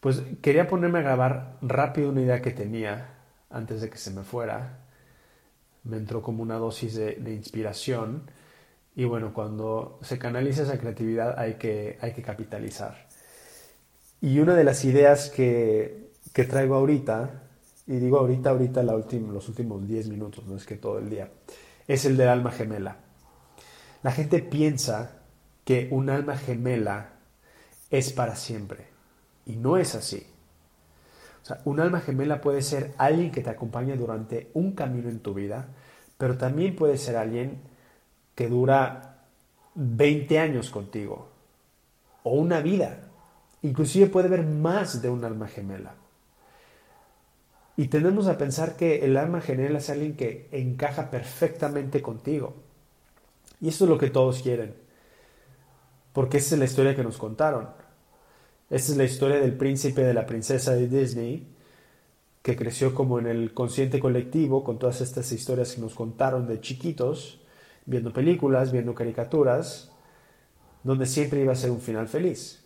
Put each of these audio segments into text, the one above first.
Pues quería ponerme a grabar rápido una idea que tenía antes de que se me fuera. Me entró como una dosis de, inspiración. Y bueno, cuando se canaliza esa creatividad hay que, hay que capitalizar. Y una de las ideas que, que traigo ahorita, y digo ahorita, ahorita la los últimos 10 minutos, no es que todo el día, es el del alma gemela. La gente piensa que un alma gemela es para siempre. Y no es así. O sea, un alma gemela puede ser alguien que te acompaña durante un camino en tu vida, pero también puede ser alguien que dura 20 años contigo o una vida. Inclusive puede haber más de un alma gemela. Y tenemos a pensar que el alma gemela es alguien que encaja perfectamente contigo. Y eso es lo que todos quieren. Porque esa es la historia que nos contaron. Esta es la historia del príncipe de la princesa de Disney, que creció como en el consciente colectivo con todas estas historias que nos contaron de chiquitos, viendo películas, viendo caricaturas, donde siempre iba a ser un final feliz.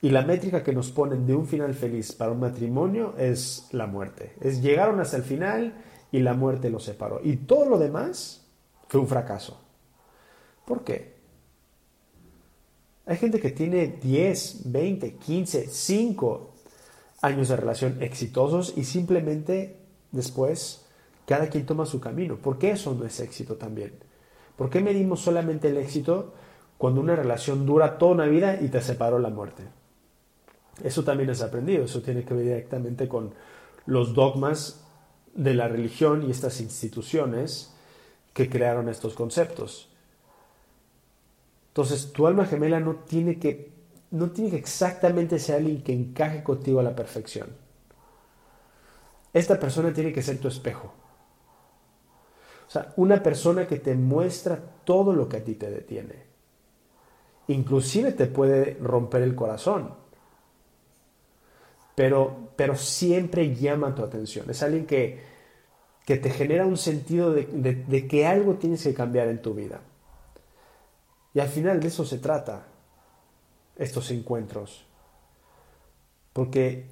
Y la métrica que nos ponen de un final feliz para un matrimonio es la muerte. Es llegaron hasta el final y la muerte los separó. Y todo lo demás fue un fracaso. ¿Por qué? Hay gente que tiene 10, 20, 15, 5 años de relación exitosos y simplemente después cada quien toma su camino. ¿Por qué eso no es éxito también? ¿Por qué medimos solamente el éxito cuando una relación dura toda una vida y te separó la muerte? Eso también es aprendido, eso tiene que ver directamente con los dogmas de la religión y estas instituciones que crearon estos conceptos. Entonces, tu alma gemela no tiene que, no tiene que exactamente ser alguien que encaje contigo a la perfección. Esta persona tiene que ser tu espejo. O sea, una persona que te muestra todo lo que a ti te detiene. Inclusive te puede romper el corazón. Pero, pero siempre llama tu atención. Es alguien que, que te genera un sentido de que algo tienes que cambiar en tu vida. Y al final de eso se trata, estos encuentros. Porque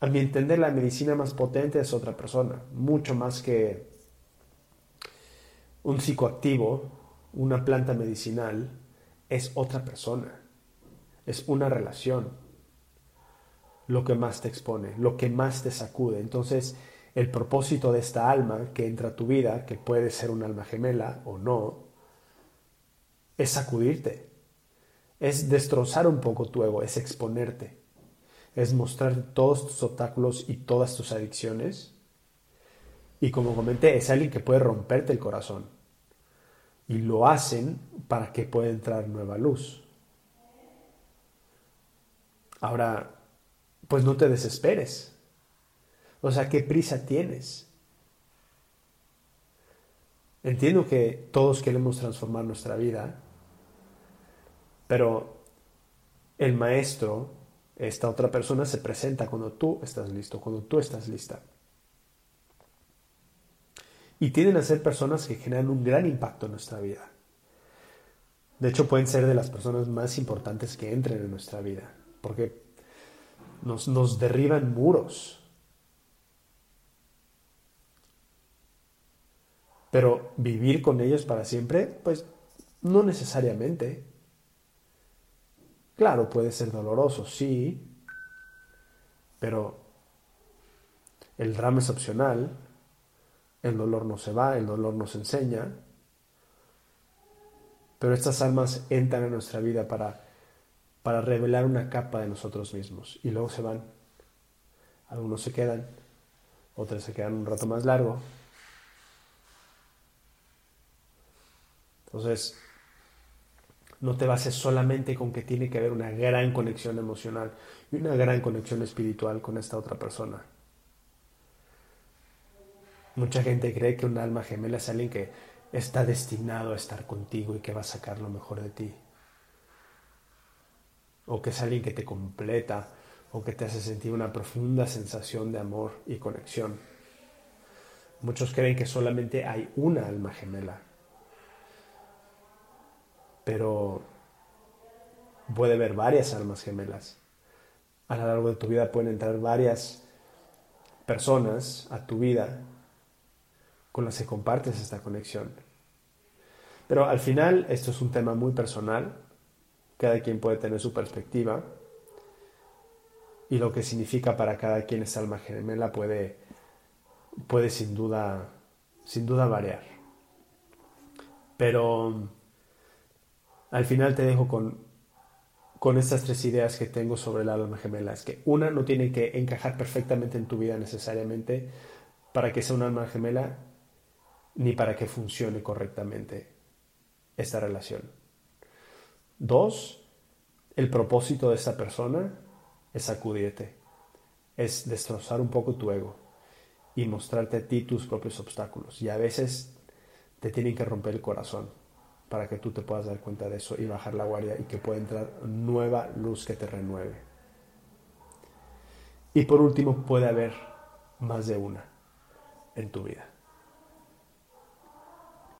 a mi entender la medicina más potente es otra persona, mucho más que un psicoactivo, una planta medicinal, es otra persona, es una relación lo que más te expone, lo que más te sacude. Entonces, el propósito de esta alma que entra a tu vida, que puede ser un alma gemela o no, es sacudirte, es destrozar un poco tu ego, es exponerte, es mostrar todos tus obstáculos y todas tus adicciones. Y como comenté, es alguien que puede romperte el corazón. Y lo hacen para que pueda entrar nueva luz. Ahora, pues no te desesperes. O sea, ¿qué prisa tienes? Entiendo que todos queremos transformar nuestra vida, pero el maestro, esta otra persona, se presenta cuando tú estás listo, cuando tú estás lista. Y tienden a ser personas que generan un gran impacto en nuestra vida. De hecho, pueden ser de las personas más importantes que entren en nuestra vida, porque nos, nos derriban muros. Pero vivir con ellos para siempre, pues no necesariamente. Claro, puede ser doloroso, sí, pero el drama es opcional, el dolor no se va, el dolor nos enseña, pero estas almas entran en nuestra vida para, para revelar una capa de nosotros mismos y luego se van. Algunos se quedan, otros se quedan un rato más largo. Entonces, no te bases solamente con que tiene que haber una gran conexión emocional y una gran conexión espiritual con esta otra persona. Mucha gente cree que un alma gemela es alguien que está destinado a estar contigo y que va a sacar lo mejor de ti. O que es alguien que te completa o que te hace sentir una profunda sensación de amor y conexión. Muchos creen que solamente hay una alma gemela pero puede haber varias almas gemelas. a lo largo de tu vida pueden entrar varias personas a tu vida con las que compartes esta conexión. Pero al final esto es un tema muy personal, cada quien puede tener su perspectiva y lo que significa para cada quien esa alma gemela puede, puede sin duda, sin duda variar. Pero al final te dejo con, con estas tres ideas que tengo sobre el alma gemela. Es que una no tiene que encajar perfectamente en tu vida necesariamente para que sea un alma gemela ni para que funcione correctamente esta relación. Dos, el propósito de esta persona es sacudirte, es destrozar un poco tu ego y mostrarte a ti tus propios obstáculos. Y a veces te tienen que romper el corazón para que tú te puedas dar cuenta de eso y bajar la guardia y que pueda entrar nueva luz que te renueve. Y por último, puede haber más de una en tu vida.